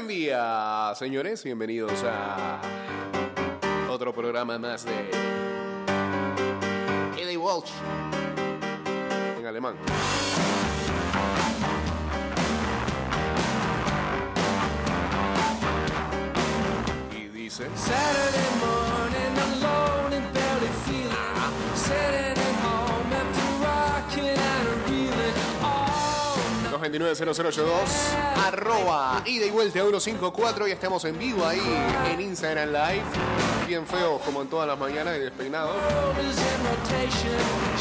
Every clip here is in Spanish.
Buen día, señores. Bienvenidos a otro programa más de Eddie Walsh en alemán. Y dice. Saturday morning, alone and barely feeling. 229-0082 arroba ida y vuelta 154 y estamos en vivo ahí en Instagram Live bien feos como en todas las mañanas y despeinados.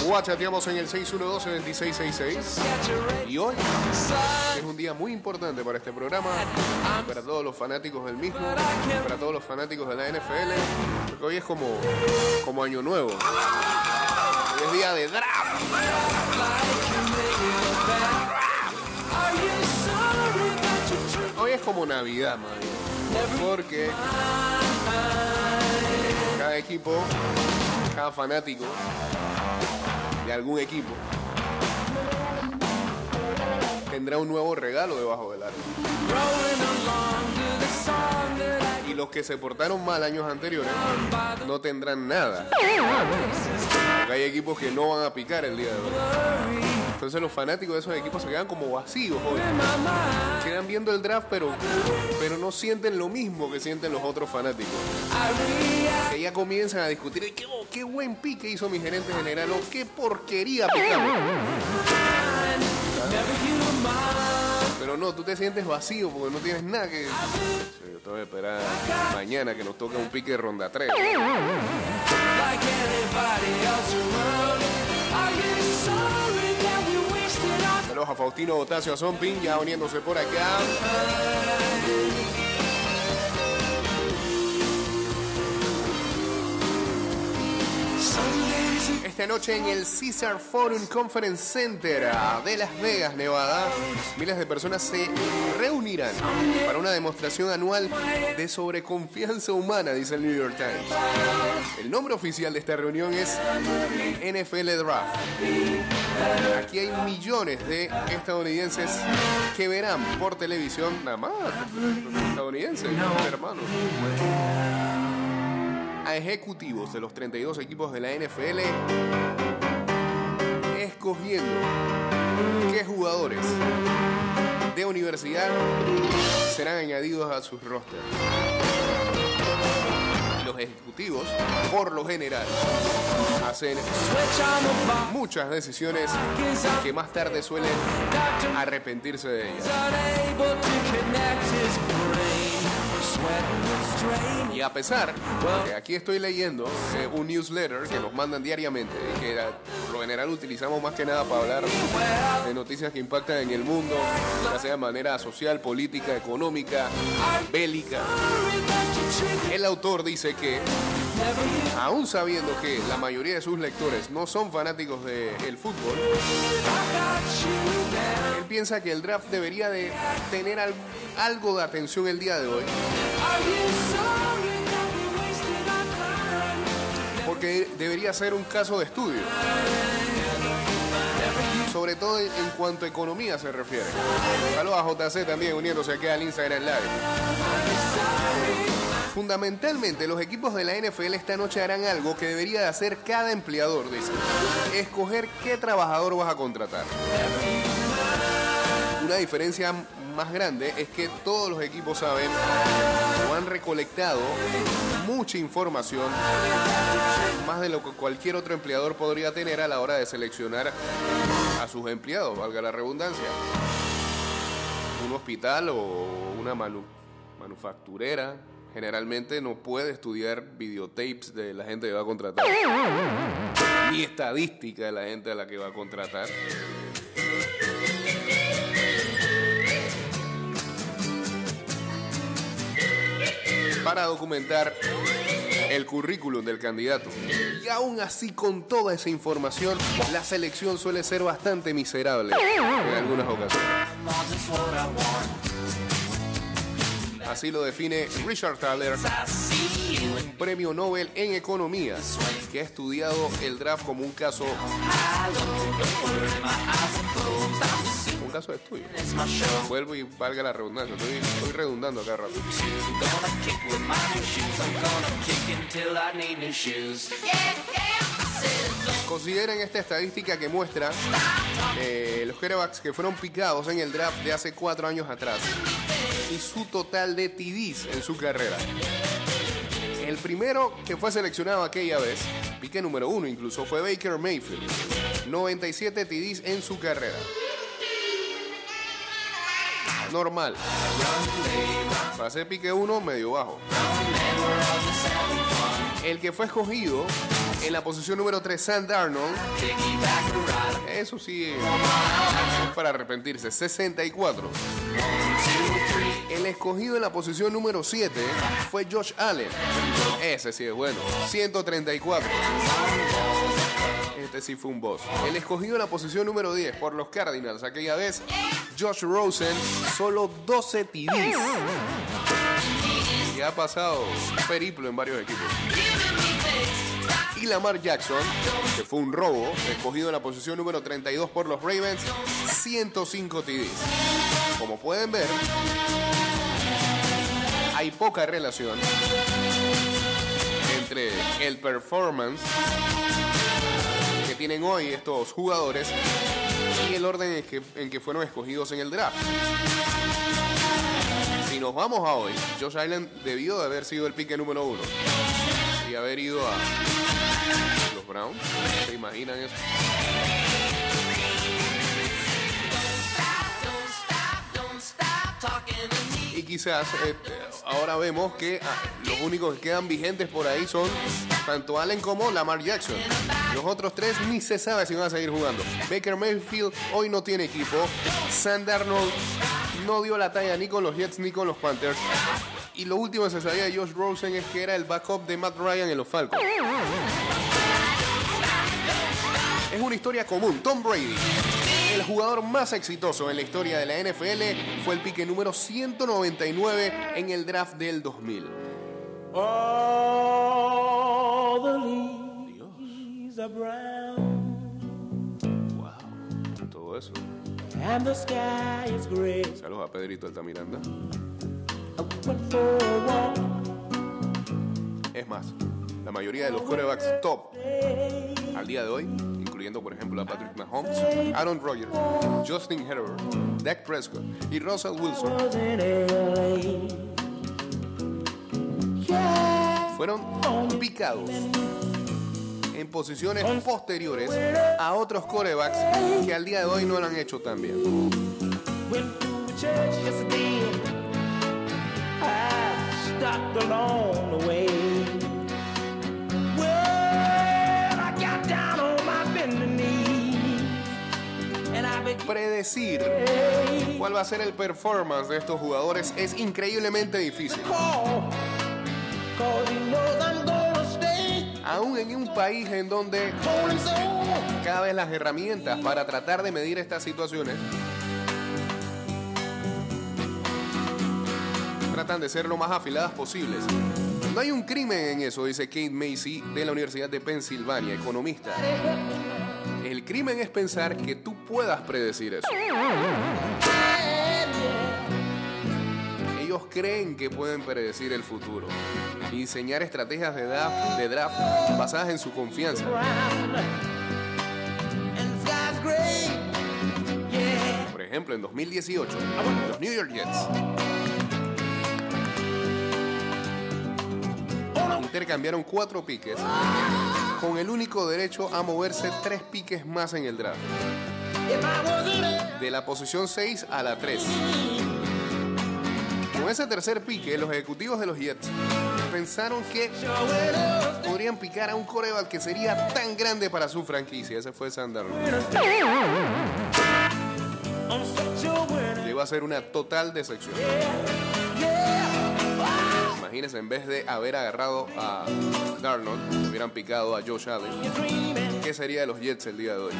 Guachateamos en el 612-2666 Catch a ray y hoy es un día muy importante para este programa para todos los fanáticos del mismo para todos los fanáticos de la NFL porque hoy es como, como año nuevo Hoy es día de draft como Navidad man porque cada equipo, cada fanático de algún equipo tendrá un nuevo regalo debajo del árbol. Y los que se portaron mal años anteriores no tendrán nada. Hay equipos que no van a picar el día de hoy. Entonces los fanáticos de esos equipos se quedan como vacíos hoy. Quedan viendo el draft, pero, pero no sienten lo mismo que sienten los otros fanáticos. Que ya comienzan a discutir "Ay, qué, buen pique hizo mi gerente general o qué porquería picamos. Pero no, tú te sientes vacío porque no tienes nada que. Sí, yo te voy a esperar mañana que nos toque un pique de ronda 3. like A Faustino Botasio, a ya uniéndose por acá. Esta noche en el Caesar Forum Conference Center ah, de Las Vegas, Nevada, miles de personas se reunirán para una demostración anual de sobreconfianza humana, dice el New York Times. El nombre oficial de esta reunión es NFL Draft. Aquí hay millones de estadounidenses que verán por televisión, nada más, estadounidenses, hermanos, a ejecutivos de los 32 equipos de la NFL escogiendo qué jugadores de universidad serán añadidos a sus rosters. Los ejecutivos, por lo general, hacen muchas decisiones que más tarde suelen arrepentirse de ellas. Y a pesar que aquí estoy leyendo eh, un newsletter que nos mandan diariamente que eh, por lo general utilizamos más que nada para hablar de noticias que impactan en el mundo, ya sea de manera social, política, económica, bélica. El autor dice que, aún sabiendo que la mayoría de sus lectores no son fanáticos del fútbol, él piensa que el draft debería de tener al- algo de atención el día de hoy Porque debería ser un caso de estudio. Sobre todo en cuanto a economía se refiere. Saludos a JC también uniéndose aquí al Instagram Live. Fundamentalmente, los equipos de la NFL esta noche harán algo que debería de hacer cada empleador, dice. Escoger qué trabajador vas a contratar. Una diferencia más grande es que todos los equipos saben han recolectado mucha información, más de lo que cualquier otro empleador podría tener a la hora de seleccionar a sus empleados, valga la redundancia. Un hospital o una manu- manufacturera generalmente no puede estudiar videotapes de la gente que va a contratar, ni estadística de la gente a la que va a contratar. Para documentar el currículum del candidato. Y aún así, con toda esa información, la selección suele ser bastante miserable en algunas ocasiones. Así lo define Richard Thaler, un premio Nobel en economía, que ha estudiado el draft como un caso, show. Vuelvo y valga la redundancia. Estoy, redundando acá rato. Consideren esta estadística que muestra eh, los quarterbacks que fueron picados en el draft de hace cuatro años atrás y su total de TDs en su carrera. El primero que fue seleccionado aquella vez, pique número uno incluso, fue Baker Mayfield. 97 TDs en su carrera. Normal. Para ser pique uno, medio bajo. El que fue escogido en la posición número 3, Sam Darnold. Eso sí, es para arrepentirse. 64. El escogido en la posición número 7 fue Josh Allen. Ese sí es bueno. 134. Este sí fue un boss. El escogido en la posición número 10 por los Cardinals aquella vez, Josh Rosen, solo 12 TDs. Y ha pasado periplo en varios equipos. Y Lamar Jackson, que fue un robo, escogido en la posición número 32 por los Ravens, 105 TDs. Como pueden ver, hay poca relación entre el performance tienen hoy estos jugadores y el orden en que, en que fueron escogidos en el draft. Si nos vamos a hoy, Josh Allen debió de haber sido el pique número uno y haber ido a los Browns. ¿Se imaginan eso? Y quizás eh, ahora vemos que ah, los únicos que quedan vigentes por ahí son tanto Allen como Lamar Jackson. Los otros tres ni se sabe si van a seguir jugando. Baker Mayfield hoy no tiene equipo. Sam Darnold no dio la talla ni con los Jets ni con los Panthers. Y lo último que se sabía de Josh Rosen es que era el backup de Matt Ryan en los Falcons. Es una historia común. Tom Brady, el jugador más exitoso en la historia de la NFL, fue el pique número 199 en el draft del 2000. All the leaves are brown Wow, todo eso. and the sky is gray. Saludos a Pedrito Altamiranda. Es más, la mayoría de los quarterbacks top al día de hoy, por ejemplo a Patrick Mahomes, Aaron Rodgers, Justin Herbert, Dak Prescott y Russell Wilson, fueron picados en posiciones posteriores a otros quarterbacks que al día de hoy no lo han hecho tan bien. Predecir cuál va a ser el performance de estos jugadores es increíblemente difícil. Aún en un país en donde cada vez las herramientas para tratar de medir estas situaciones tratan de ser lo más afiladas posibles. No hay un crimen en eso, dice Kate Macy de la Universidad de Pensilvania, economista. El crimen es pensar que tú puedas predecir eso. Ellos creen que pueden predecir el futuro diseñar estrategias de draft, de draft basadas en su confianza. Por ejemplo, en 2018, los New York Jets intercambiaron cuatro piques con el único derecho a moverse tres piques más en el draft, de la posición 6 a la 3. Con ese tercer pique, los ejecutivos de los Jets pensaron que podrían picar a un coreback que sería tan grande para su franquicia. Ese fue Sander. Llegó a ser una total decepción. Imagínense, en vez de haber agarrado a Darnold, hubieran picado a Josh Allen. ¿Qué sería de los Jets el día de hoy?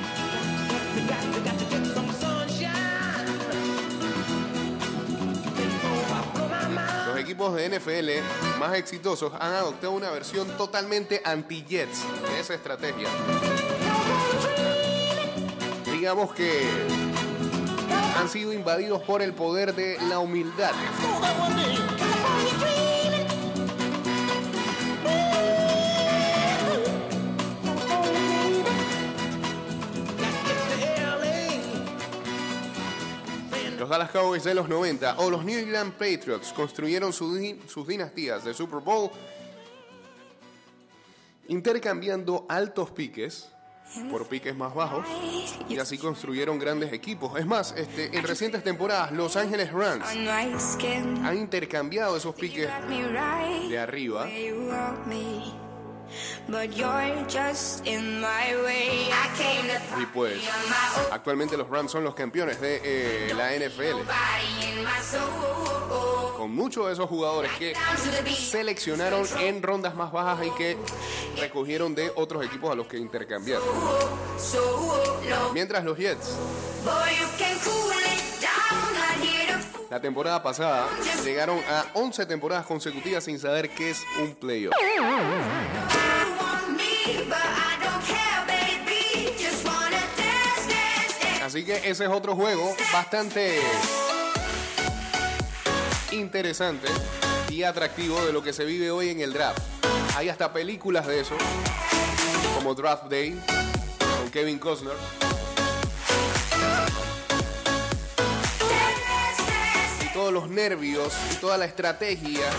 Los equipos de NFL más exitosos han adoptado una versión totalmente anti-Jets de esa estrategia. Digamos que han sido invadidos por el poder de la humildad. Los Dallas Cowboys de los 90 o los New England Patriots construyeron sus dinastías de Super Bowl intercambiando altos piques por piques más bajos y así construyeron grandes equipos. Es más, este, en recientes temporadas los Ángeles Rams han intercambiado esos piques de arriba y pues actualmente los Rams son los campeones de eh, la NFL con muchos de esos jugadores que seleccionaron en rondas más bajas y que recogieron de otros equipos a los que intercambiaron. Mientras los Jets la temporada pasada llegaron a 11 temporadas consecutivas sin saber qué es un playoff. Así que ese es otro juego bastante interesante y atractivo de lo que se vive hoy en el draft. Hay hasta películas de eso, como Draft Day, con Kevin Costner. Y todos los nervios y toda la estrategia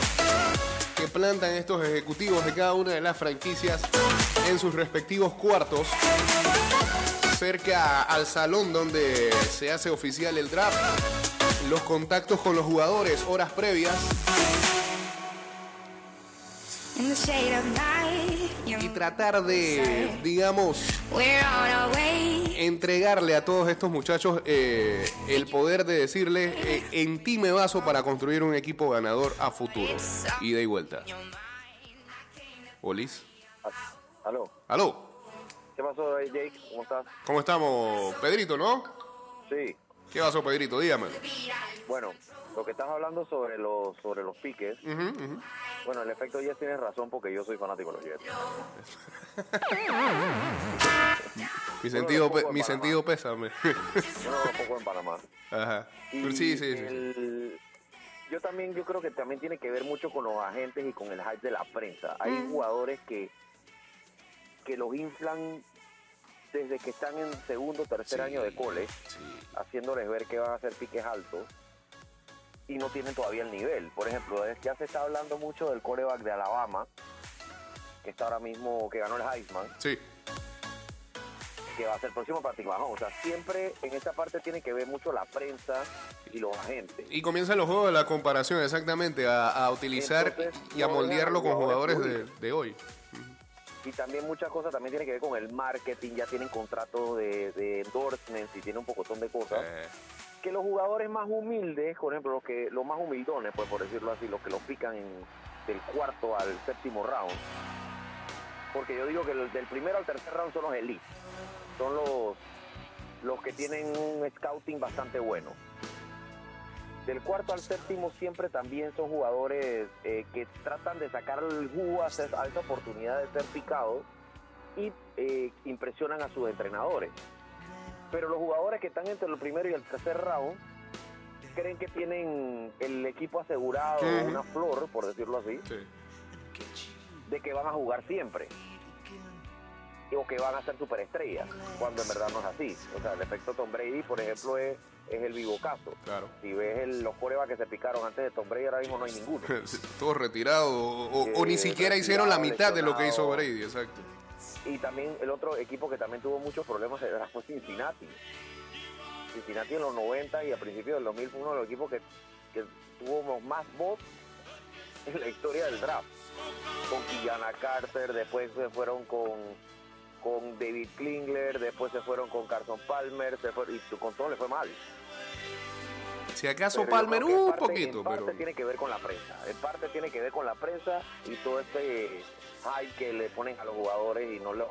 que plantan estos ejecutivos de cada una de las franquicias en sus respectivos cuartos cerca al salón donde se hace oficial el draft, los contactos con los jugadores horas previas y tratar de, digamos, We're on our way. entregarle a todos estos muchachos eh, el poder de decirle, eh, en ti me baso para construir un equipo ganador a futuro. Ida y vuelta. Olis. Aló, Aló. ¿Qué pasó, eh, Jake? ¿Cómo estás? ¿Cómo estamos? Pedrito, ¿no? Sí, ¿Qué pasó, Pedrito? Dígame. bueno, lo que estás hablando sobre los sobre los piques, bueno, el efecto Jets tienes razón porque yo soy fanático de los Jets. Mi sentido, pe- mi sentido pésame. Yo no poco en Panamá. Ajá. Y sí, sí, sí. yo también, yo creo que también tiene que ver mucho con los agentes y con el hype de la prensa. Hay Mm. jugadores que que los inflan desde que están en segundo, tercer Sí. año de cole, Sí. haciéndoles ver que van a hacer piques altos y no tienen todavía el nivel. Por ejemplo, ya se está hablando mucho del coreback de Alabama, que está ahora mismo, que ganó el Heisman, Sí. que va a ser el próximo Patrick Mahomes. O sea, siempre en esta parte tiene que ver mucho la prensa y los agentes. Y comienzan los juegos de la comparación, exactamente, a, a utilizar Entonces, y a moldearlo con jugadores jugadores de, de hoy. Y también muchas cosas también tienen que ver con el marketing, ya tienen contratos de, de endorsements y tienen un pocotón de cosas. Eh, que los jugadores más humildes, por ejemplo, los que los más humildones, pues por decirlo así, los que los pican en, del cuarto al séptimo round, porque yo digo que los del primero al tercer round son los elites, son los los que tienen un scouting bastante bueno. Del cuarto al séptimo siempre también son jugadores eh, que tratan de sacar el jugo a, esa oportunidad de ser picados y eh, impresionan a sus entrenadores. Pero los jugadores que están entre el primero y el tercer round creen que tienen el equipo asegurado, una flor, por decirlo así, sí. de que van a jugar siempre. O que van a ser superestrellas, cuando en verdad no es así. O sea, el efecto Tom Brady, por ejemplo, es, es el vivo caso. Claro. Si ves el- los corebas que se picaron antes de Tom Brady, ahora mismo no hay ninguno. Todos retirados o, ni Eh, siquiera hicieron la mitad de lo que hizo. Brady, exacto. Y también el otro equipo que también tuvo muchos problemas era fue Cincinnati. Cincinnati en los 90 y a principios del 2000 fue uno de los equipos que, que tuvo más voz en la historia del draft. Con Kiana Carter, después se fueron con, con David Klingler, después se fueron con Carson Palmer, se fue, y con todo le fue mal. Si acaso Pero Palmer un poquito, en parte pero... tiene que ver con la prensa. En parte tiene que ver con la prensa y todo este hype que le ponen a los jugadores y no los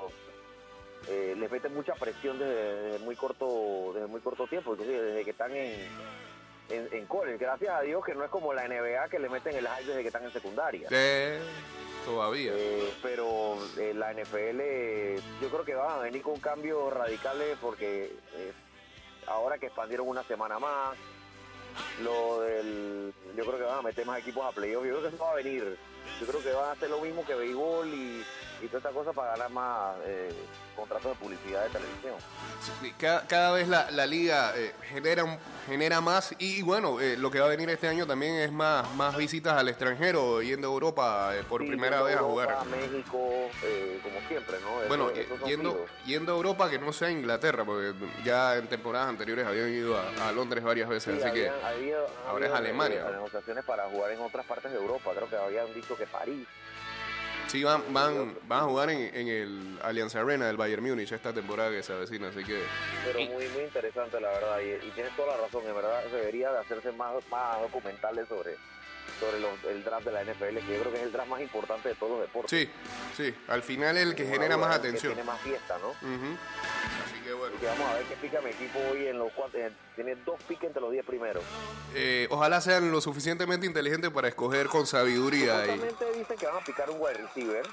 eh, les meten mucha presión desde, desde muy corto desde muy corto tiempo, desde que están en en, en college. Gracias a Dios que no es como la NBA que le meten el hype desde que están en secundaria. Eh, todavía. Eh, pero eh, la NFL eh, yo creo que van a venir con cambios radicales porque eh, ahora que expandieron una semana más, lo del, yo creo que van a meter más equipos a playoff, yo creo que eso va a venir. Yo creo que van a hacer lo mismo que béisbol y, y toda esta cosa para ganar más eh, contratos de publicidad de televisión. Sí, Cada, cada vez la, la liga eh, genera, genera más y, bueno, eh, lo que va a venir este año también es más, más visitas al extranjero, yendo a Europa eh, por Sí, primera vez a Europa, jugar. México, eh, como siempre, ¿no? Eso- Bueno, yendo, yendo a Europa que no sea Inglaterra, porque ya en temporadas anteriores habían ido a, a Londres varias veces, Sí, así que habían- había- ahora es había, Alemania, eh, ¿no? negociaciones para jugar en otras partes de Europa. Creo que habían dicho que París. Sí van, van, van a jugar en, en el Allianz Arena del Bayern Múnich esta temporada que se avecina, así que Pero muy muy interesante, la verdad. Y, y tienes toda la razón. En verdad, debería de hacerse más, más documentales sobre, sobre los- el draft de la NFL, que yo creo que es el draft más importante de todos los deportes. sí, sí, al final el que genera más el que atención. tiene más fiesta, ¿no? Así vamos a ver qué pica mi equipo hoy en los cuatro. eh, tiene dos piques entre los 10 primeros. Eh, ojalá sean lo suficientemente inteligentes para escoger con sabiduría. Y... Supuestamente dicen que van a picar un wide receiver,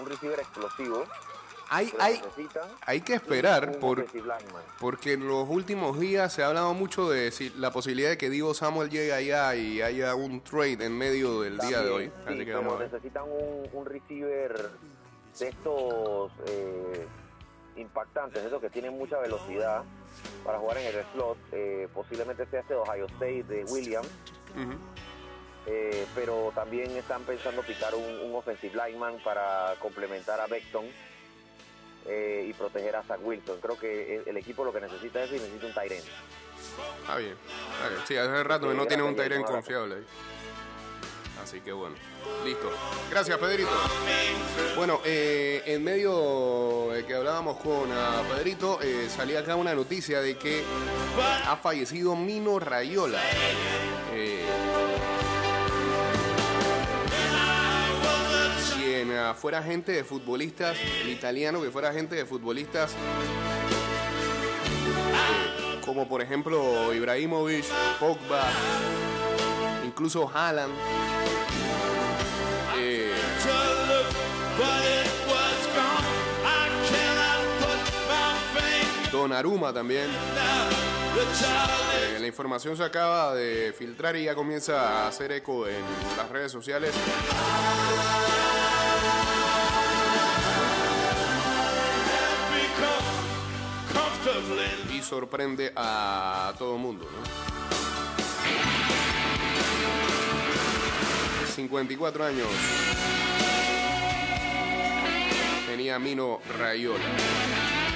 un receiver explosivo. Hay, hay, hay que esperar por, porque en los últimos días se ha hablado mucho de si la posibilidad de que Divo Samuel llegue allá y haya un trade en medio del día de hoy. También, Así sí, que pero vamos a ver. necesitan un, un receiver de estos eh, impactantes, esos que tienen mucha velocidad para jugar en el slot. Eh, posiblemente sea este Ohio State de Williams, eh, pero también están pensando picar un, un offensive lineman para complementar a Beckton eh, y proteger a Zach Wilson. Creo que el, equipo lo que necesita es y necesita un end. Está bien. está bien. Sí, hace rato que no tiene un Tyrant confiable ahí. Así que bueno. Listo. Gracias, Pedrito. Bueno, eh, en medio de que hablábamos con ah, Pedrito, eh, salía acá una noticia de que ha fallecido Mino Rayola. Eh, quien ah, fuera agente de futbolistas, el italiano que fuera agente de futbolistas eh, como por ejemplo Ibrahimovic, Pogba, incluso Haaland. Donnarumma también. Eh, la información se acaba de filtrar y ya comienza a hacer eco en las redes sociales. Y sorprende a todo el mundo, ¿no? 54 años. Tenía Mino Rayola.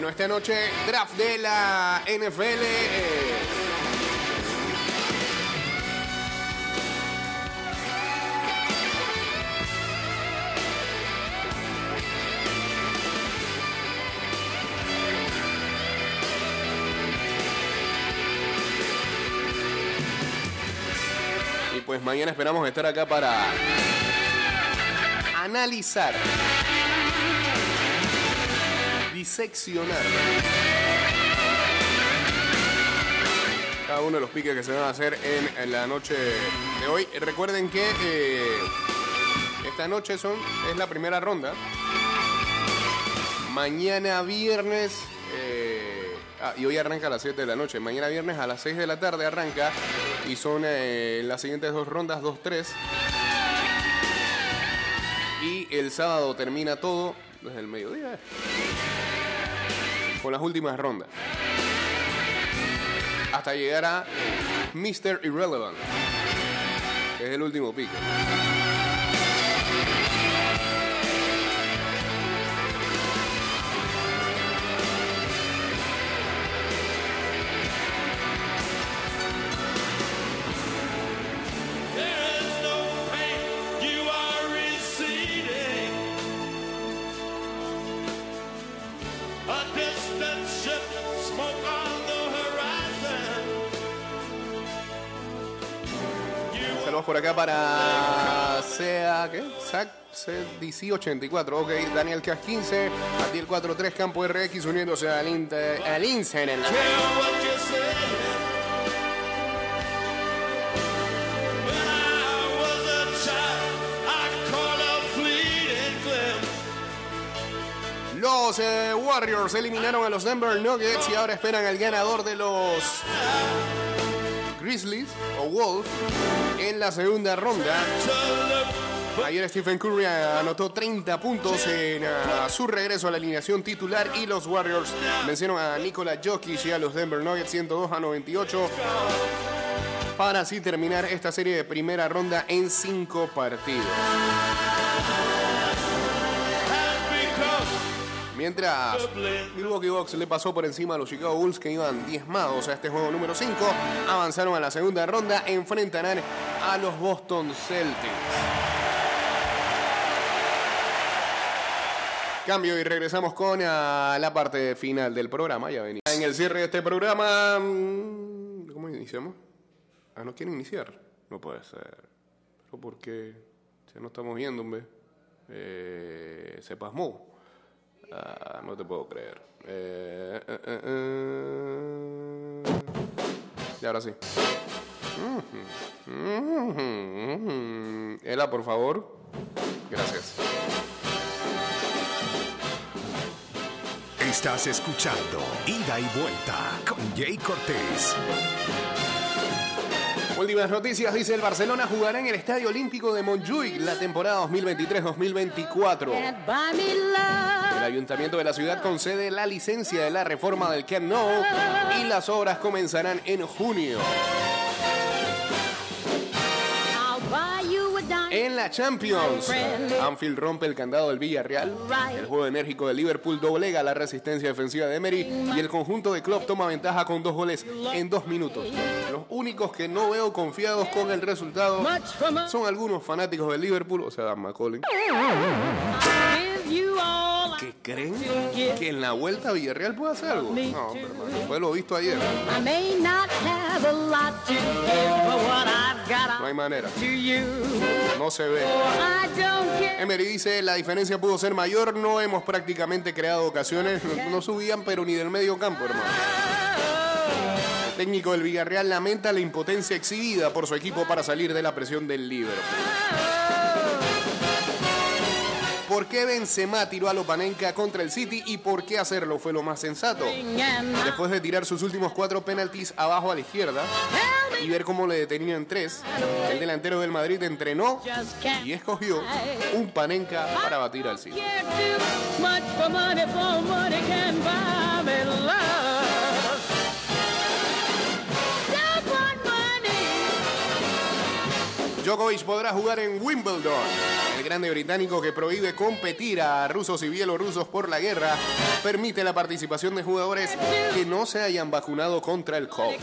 Bueno, esta noche draft de la NFL. eh, Y pues mañana esperamos estar acá para analizar, diseccionar cada uno de los piques que se van a hacer en, la noche de hoy. Recuerden que eh, esta noche son, es la primera ronda. Mañana viernes, eh, ah, y hoy arranca a las 7 de la noche. Mañana viernes a las 6 de la tarde arranca y son eh, las siguientes dos rondas, 2-3. Y el sábado termina todo desde el mediodía. Con las últimas rondas. Hasta llegar a Mr. Irrelevant. Que es el último pico. Por acá para SEA, ¿qué? SAC DC84, ok. Daniel Cas 15, Atiel 43, Campo RX uniéndose al, Inter, al Insen en la- Los eh, Warriors eliminaron a los Denver Nuggets y ahora esperan al ganador de los Grizzlies o Wolves en la segunda ronda. Ayer Stephen Curry anotó 30 puntos en ah, su regreso a la alineación titular y los Warriors vencieron a Nikola Jokic y a los Denver Nuggets 102 a 98 para así terminar esta serie de primera ronda en cinco partidos. Mientras Milwaukee Bucks le pasó por encima a los Chicago Bulls que iban diezmados a este juego número 5, avanzaron a la segunda ronda, enfrentarán a los Boston Celtics. Cambio y regresamos con ah, la parte final del programa. Ya venía. En el cierre de este programa, mm, ¿cómo iniciamos? Ah, ¿no quieren iniciar? No puede ser. ¿Pero por qué? Ya no estamos viendo, hombre. Eh, se pasmó. Ah, no te puedo creer. Eh, eh, eh, eh. Y ahora sí. Ela, por favor. Gracias. Estás escuchando Ida y Vuelta con Jay Cortés. Últimas noticias, dice el Barcelona jugará en el Estadio Olímpico de Montjuic la temporada 2023-2024. El ayuntamiento de la ciudad concede la licencia de la reforma del Camp Nou y las obras comenzarán en junio. En la Champions, Anfield rompe el candado del Villarreal. El juego enérgico de Liverpool doblega la resistencia defensiva de Emery y el conjunto de Klopp toma ventaja con dos goles en dos minutos. Los únicos que no veo confiados con el resultado son algunos fanáticos del Liverpool, o sea, Dan Que creen que en la vuelta Villarreal puede hacer algo. No, hermano, fue lo visto ayer. A No hay manera. No se ve. Emery dice, la diferencia pudo ser mayor, no hemos prácticamente creado ocasiones, no, subían pero ni del medio campo, hermano. El técnico del Villarreal lamenta la impotencia exhibida por su equipo para salir de la presión del Liverpool. ¿Por qué Benzema tiró a Lopanenka contra el City y por qué hacerlo fue lo más sensato? Después de tirar sus últimos cuatro penaltis abajo a la izquierda y ver cómo le detenían tres, el delantero del Madrid entrenó y escogió un Panenka para batir al City. Djokovic podrá jugar en Wimbledon. El grande británico que prohíbe competir a rusos y bielorrusos por la guerra permite la participación de jugadores que no se hayan vacunado contra el COVID.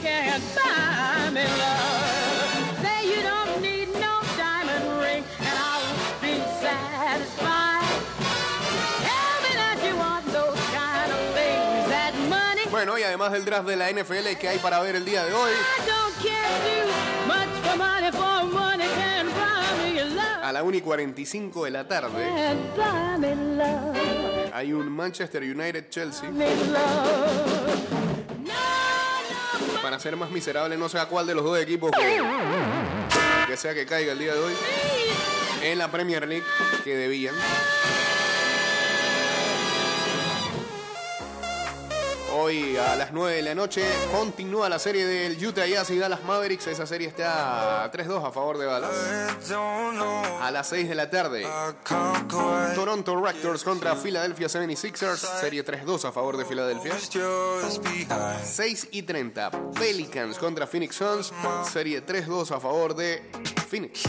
Bueno, y además del draft de la NFL que hay para ver el día de hoy, a la 1 y 45 de la tarde, hay un Manchester. No, no, Para ser más miserable, no sé a cuál de los dos equipos que, que sea que caiga el día de hoy. En la Premier League que debían. Hoy a las 9 de la noche continúa la serie del Utah Jazz y Dallas Mavericks. Esa serie está 3-2 a favor de Dallas. A las 6 de la tarde, Toronto Raptors contra Philadelphia 76ers. Serie 3-2 a favor de Filadelfia. 6 y 30, Pelicans contra Phoenix Suns. Serie 3-2 a favor de Phoenix.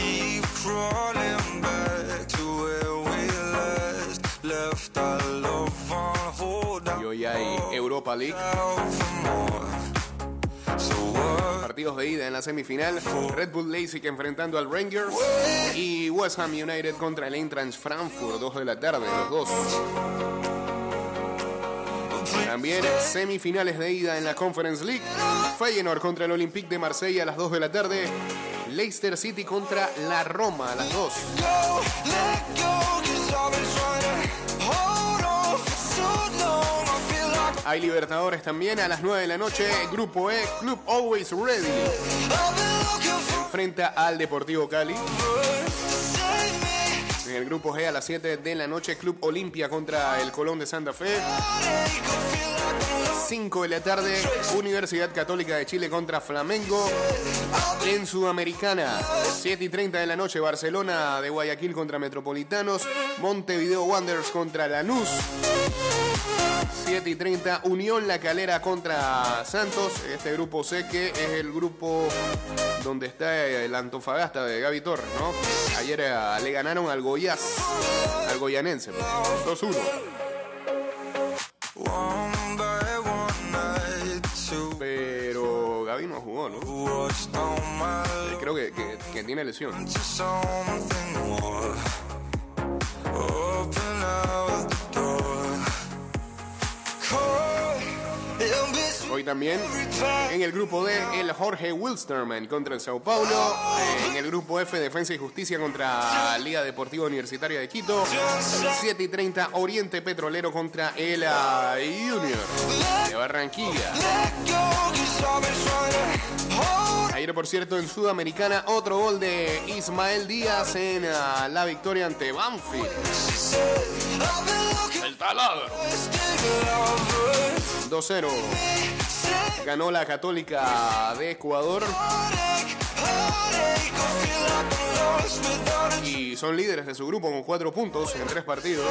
Y hoy hay Europa League. Partidos de ida en la semifinal. Red Bull Leipzig enfrentando al Rangers. Y West Ham United contra el Eintracht Frankfurt. 2 de la tarde, los dos. También semifinales de ida en la Conference League. Feyenoord contra el Olympique de Marsella a las 2 de la tarde. Leicester City contra la Roma a las 2. Hay Libertadores también a las 9 de la noche. Grupo E, Club Always Ready. Enfrenta al Deportivo Cali. En el grupo G a las 7 de la noche, Club Olimpia contra el Colón de Santa Fe. Heartache, I feel like I'm lost. 5 de la tarde, Universidad Católica de Chile contra Flamengo. En Sudamericana, 7 y 30 de la noche, Barcelona de Guayaquil contra Metropolitanos. Montevideo Wanderers contra Lanús. 7 y 30, Unión La Calera contra Santos. Este grupo C que es el grupo donde está el Antofagasta de Gaby Torres, ¿no? Ayer eh, le ganaron al Goiás, al Goyanense, pues, 2-1. One by one night to Pero Gaby no jugó, ¿no? my Creo que, que- que tiene lesión. Hoy también en el grupo D, el Jorge Wilstermann contra el Sao Paulo. En el grupo F, Defensa y Justicia contra Liga Deportiva Universitaria de Quito. 7 y 30, Oriente Petrolero contra el ah, Junior de Barranquilla. Ayer, por cierto, en Sudamericana, otro gol de Ismael Díaz en ah, la victoria ante Banfield. El taladro. For a stick lover. 2-0. Ganó la Católica de Ecuador. Y son líderes de su grupo con cuatro puntos en tres partidos.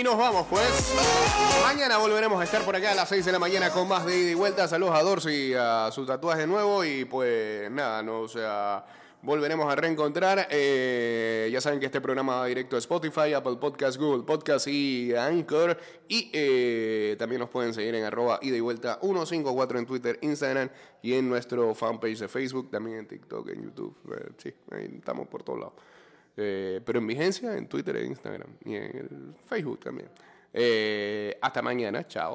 Y nos vamos pues. Mañana volveremos a estar por acá a las 6 de la mañana con más de ida y vuelta. Saludos a Dorsi y a su tatuaje nuevo. Y pues nada, no, o sea, volveremos a reencontrar. Eh, ya saben que este programa va directo a Spotify, Apple Podcast, Google Podcast y Anchor. Y eh, también nos pueden seguir en arroba ida y vuelta 154 en Twitter, Instagram y en nuestro fanpage de Facebook, también en TikTok, en YouTube. Eh, sí, ahí estamos por todos lados. Eh, pero en vigencia en Twitter e Instagram y en Facebook también. Eh, hasta mañana, chao.